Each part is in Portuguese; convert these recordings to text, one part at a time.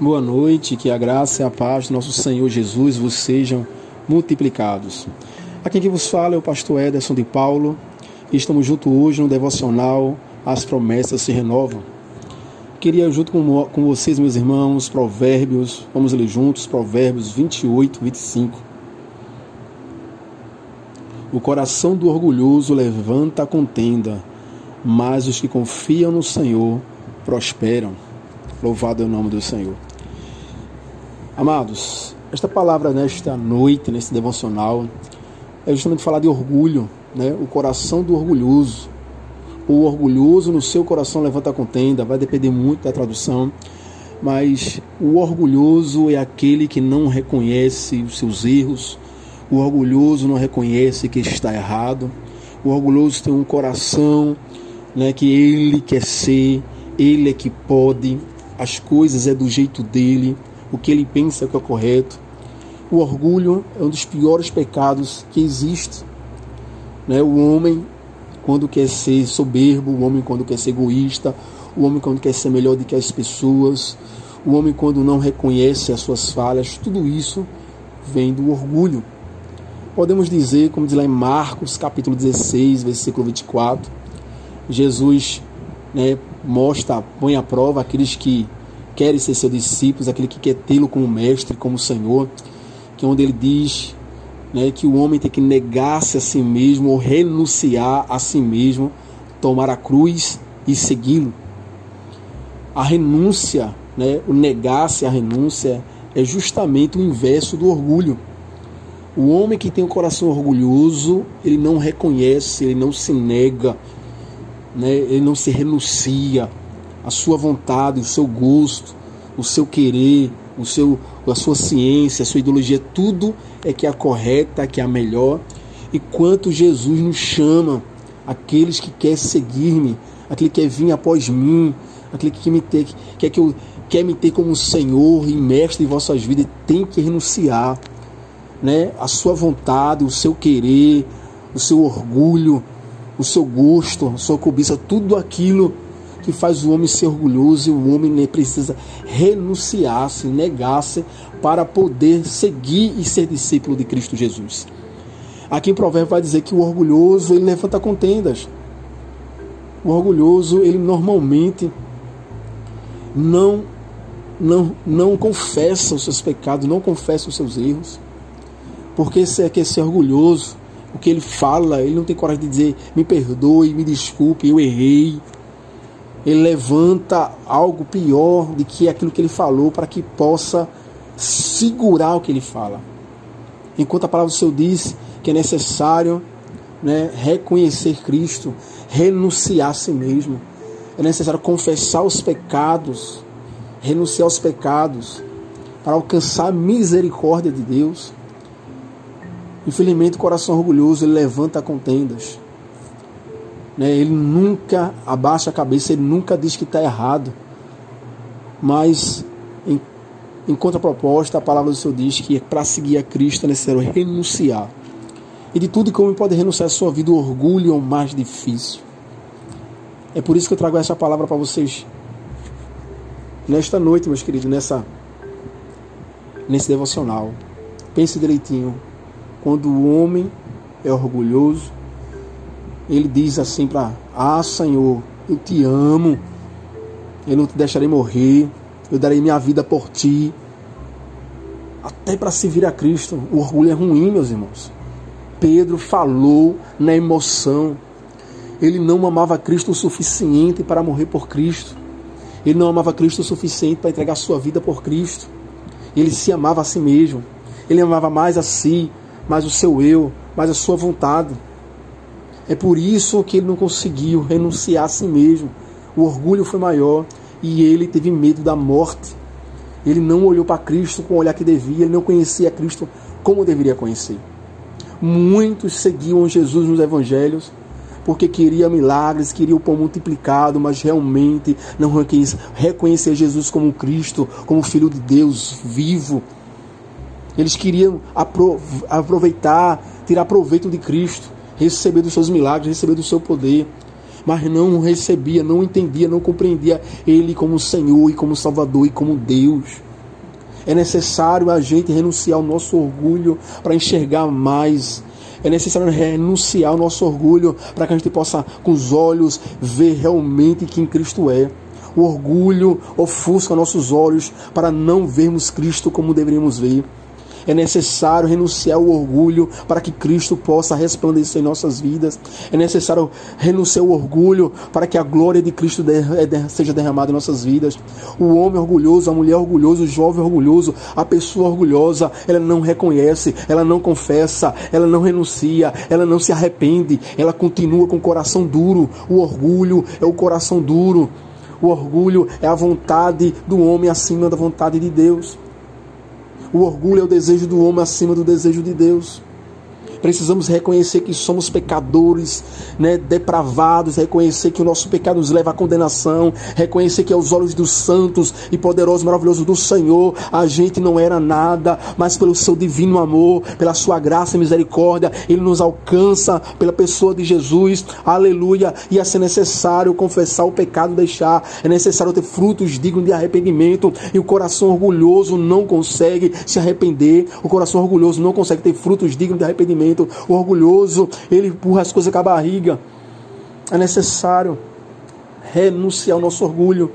Boa noite, que a graça e a paz do nosso Senhor Jesus vos sejam multiplicados. Aqui quem vos fala é o pastor Ederson de Paulo e estamos juntos hoje no devocional As Promessas se Renovam. Queria junto com, com vocês, meus irmãos, Provérbios, vamos ler juntos, Provérbios 28, 25. O coração do orgulhoso levanta a contenda, mas os que confiam no Senhor prosperam. Louvado é o nome do Senhor. Amados, esta palavra nesta noite, nesse devocional, é justamente falar de orgulho, né? o coração do orgulhoso. O orgulhoso no seu coração levanta a contenda, vai depender muito da tradução, mas o orgulhoso é aquele que não reconhece os seus erros, o orgulhoso não reconhece que está errado, o orgulhoso tem um coração né, que ele quer ser, ele é que pode, as coisas é do jeito dele, o que ele pensa que é correto. O orgulho é um dos piores pecados que existe. Né? O homem, quando quer ser soberbo, o homem, quando quer ser egoísta, o homem, quando quer ser melhor do que as pessoas, o homem, quando não reconhece as suas falhas, tudo isso vem do orgulho. Podemos dizer, como diz lá em Marcos, capítulo 16, versículo 24, Jesus né, mostra, põe à prova aqueles que querem ser seus discípulos, aquele que quer tê-lo como mestre, como Senhor, que é onde ele diz né, que o homem tem que negar-se a si mesmo ou renunciar a si mesmo, tomar a cruz e segui-lo. A renúncia, né, o negar-se a renúncia, é justamente o inverso do orgulho. O homem que tem o um coração orgulhoso, ele não reconhece, ele não se nega, né? ele não se renuncia a sua vontade, o seu gosto, o seu querer, o seu, a sua ciência, a sua ideologia, tudo é que é a correta, que é a melhor. E quanto Jesus nos chama, aqueles que quer seguir-me, aquele que quer vir após mim, aquele que me ter, quer que eu quer me ter como Senhor e mestre em vossas vidas, tem que renunciar, né? A sua vontade, o seu querer, o seu orgulho, o seu gosto, a sua cobiça, tudo aquilo que faz o homem ser orgulhoso e o homem precisa renunciar-se, negar-se para poder seguir e ser discípulo de Cristo Jesus. Aqui o provérbio vai dizer que o orgulhoso ele levanta contendas. O orgulhoso ele normalmente não não não confessa os seus pecados, não confessa os seus erros. Porque se é que ser orgulhoso, o que ele fala, ele não tem coragem de dizer me perdoe, me desculpe, eu errei. Ele levanta algo pior do que aquilo que ele falou para que possa segurar o que ele fala. Enquanto a palavra do Senhor diz que é necessário né, reconhecer Cristo, renunciar a si mesmo. É necessário confessar os pecados, renunciar aos pecados, para alcançar a misericórdia de Deus. Infelizmente, o coração orgulhoso ele levanta contendas. Né? Ele nunca abaixa a cabeça, ele nunca diz que está errado. Mas, em, em contraproposta, a palavra do Senhor diz que para seguir a Cristo é necessário renunciar. E de tudo que o homem pode renunciar à sua vida, o orgulho é o mais difícil. É por isso que eu trago essa palavra para vocês nesta noite, meus queridos, nessa nesse devocional. Pense direitinho quando o homem é orgulhoso, ele diz assim para: Ah, Senhor, eu te amo, eu não te deixarei morrer, eu darei minha vida por ti. Até para servir a Cristo, o orgulho é ruim, meus irmãos. Pedro falou na emoção. Ele não amava Cristo o suficiente para morrer por Cristo. Ele não amava Cristo o suficiente para entregar sua vida por Cristo. Ele se amava a si mesmo. Ele amava mais a si mais o seu eu, mais a sua vontade. É por isso que ele não conseguiu renunciar a si mesmo. O orgulho foi maior e ele teve medo da morte. Ele não olhou para Cristo com o olhar que devia, ele não conhecia Cristo como deveria conhecer. Muitos seguiam Jesus nos evangelhos porque queria milagres, queria o pão multiplicado, mas realmente não reconhecia Jesus como Cristo, como Filho de Deus vivo, eles queriam aproveitar, tirar proveito de Cristo, receber dos seus milagres, receber do seu poder. mas não recebia, não entendia, não compreendia Ele como Senhor e como Salvador e como Deus. É necessário a gente renunciar ao nosso orgulho para enxergar mais. É necessário renunciar ao nosso orgulho para que a gente possa, com os olhos, ver realmente quem Cristo é. O orgulho ofusca nossos olhos para não vermos Cristo como deveríamos ver. É necessário renunciar ao orgulho para que Cristo possa resplandecer em nossas vidas. É necessário renunciar ao orgulho para que a glória de Cristo seja derramada em nossas vidas. O homem orgulhoso, a mulher orgulhosa, o jovem orgulhoso, a pessoa orgulhosa, ela não reconhece, ela não confessa, ela não renuncia, ela não se arrepende, ela continua com o coração duro. O orgulho é o coração duro. O orgulho é a vontade do homem acima da vontade de Deus. O orgulho é o desejo do homem acima do desejo de Deus. Precisamos reconhecer que somos pecadores, né, depravados, reconhecer que o nosso pecado nos leva à condenação, reconhecer que aos olhos dos santos e poderosos, maravilhosos do Senhor, a gente não era nada, mas pelo seu divino amor, pela sua graça e misericórdia, ele nos alcança pela pessoa de Jesus. Aleluia! E é necessário confessar o pecado, deixar, é necessário ter frutos dignos de arrependimento, e o coração orgulhoso não consegue se arrepender, o coração orgulhoso não consegue ter frutos dignos de arrependimento o orgulhoso, ele empurra as coisas com a barriga. É necessário renunciar ao nosso orgulho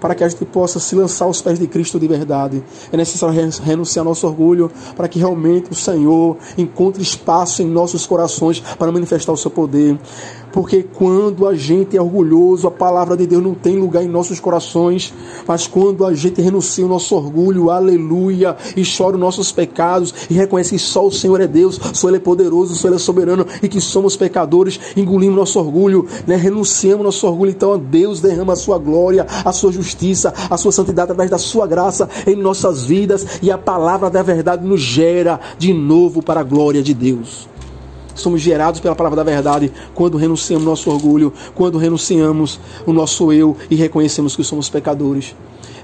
para que a gente possa se lançar aos pés de Cristo de verdade. É necessário renunciar ao nosso orgulho para que realmente o Senhor encontre espaço em nossos corações para manifestar o seu poder. Porque quando a gente é orgulhoso, a palavra de Deus não tem lugar em nossos corações. Mas quando a gente renuncia o nosso orgulho, aleluia, e chora os nossos pecados e reconhece que só o Senhor é Deus, só Ele é poderoso, só Ele é soberano e que somos pecadores, engolimos nosso orgulho, né? renunciamos nosso orgulho. Então Deus derrama a sua glória, a sua justiça, a sua santidade através da sua graça em nossas vidas e a palavra da verdade nos gera de novo para a glória de Deus. Somos gerados pela palavra da verdade quando renunciamos nosso orgulho, quando renunciamos o nosso eu e reconhecemos que somos pecadores.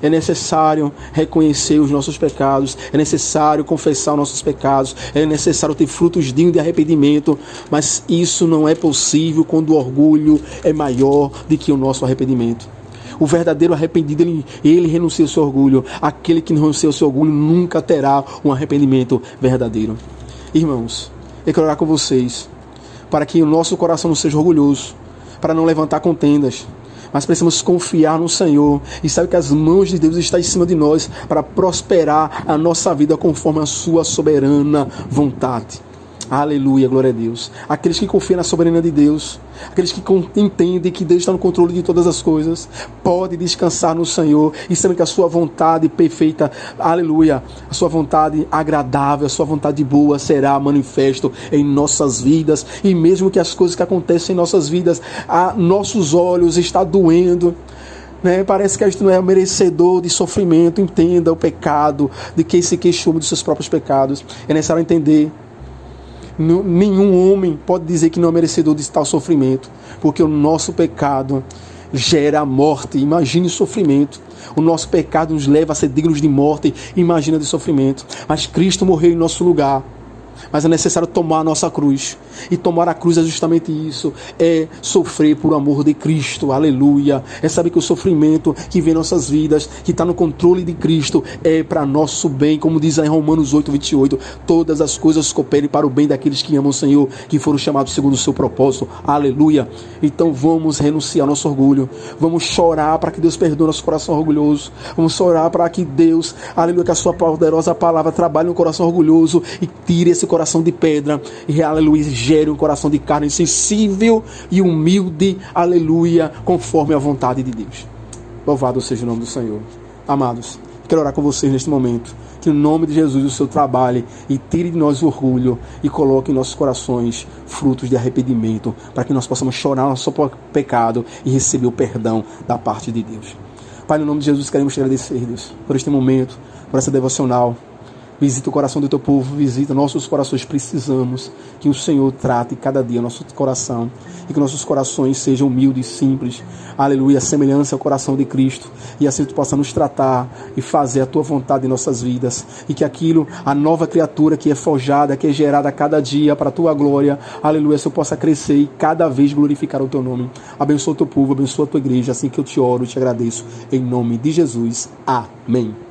É necessário reconhecer os nossos pecados, é necessário confessar os nossos pecados, é necessário ter frutos dignos de arrependimento, mas isso não é possível quando o orgulho é maior do que o nosso arrependimento. O verdadeiro arrependido, ele, ele renuncia ao seu orgulho. Aquele que não renuncia ao seu orgulho nunca terá um arrependimento verdadeiro. Irmãos, eu quero orar com vocês para que o nosso coração não seja orgulhoso, para não levantar contendas, mas precisamos confiar no Senhor e saber que as mãos de Deus estão em cima de nós para prosperar a nossa vida conforme a sua soberana vontade. Aleluia, glória a Deus. Aqueles que confiam na soberania de Deus, aqueles que entendem que Deus está no controle de todas as coisas, podem descansar no Senhor e sabem que a sua vontade perfeita, aleluia, a sua vontade agradável, a sua vontade boa será manifesto em nossas vidas. E mesmo que as coisas que acontecem em nossas vidas, a nossos olhos está doendo, né? Parece que a gente não é merecedor de sofrimento. Entenda o pecado, de quem se queixou dos seus próprios pecados. É necessário entender nenhum homem pode dizer que não é merecedor de tal sofrimento, porque o nosso pecado gera morte. Imagine sofrimento. O nosso pecado nos leva a ser dignos de morte. Imagina de sofrimento. Mas Cristo morreu em nosso lugar mas é necessário tomar a nossa cruz. E tomar a cruz é justamente isso: é sofrer por amor de Cristo, aleluia. É saber que o sofrimento que vem em nossas vidas, que está no controle de Cristo, é para nosso bem, como diz em Romanos 8, 28. Todas as coisas cooperem para o bem daqueles que amam o Senhor, que foram chamados segundo o seu propósito, aleluia. Então vamos renunciar ao nosso orgulho, vamos chorar para que Deus perdoe nosso coração orgulhoso, vamos chorar para que Deus, aleluia, que a sua poderosa palavra trabalhe no coração orgulhoso e tire esse coração de pedra e, aleluia, gere um coração de carne sensível e humilde, aleluia, conforme a vontade de Deus. Louvado seja o nome do Senhor. Amados, quero orar com vocês neste momento. Que o nome de Jesus o seu trabalhe e tire de nós o orgulho e coloque em nossos corações frutos de arrependimento, para que nós possamos chorar nosso pecado e receber o perdão da parte de Deus. Pai, no nome de Jesus, queremos te agradecer, Deus, por este momento, por essa devocional Visita o coração do teu povo, visita nossos corações. Precisamos que o Senhor trate cada dia nosso coração e que nossos corações sejam humildes, simples. Aleluia, semelhança ao coração de Cristo. E assim tu possa nos tratar e fazer a tua vontade em nossas vidas. E que aquilo, a nova criatura que é forjada, que é gerada a cada dia para a tua glória, aleluia, se eu possa crescer e cada vez glorificar o teu nome. Abençoa o teu povo, abençoa a tua igreja. Assim que eu te oro e te agradeço. Em nome de Jesus. Amém.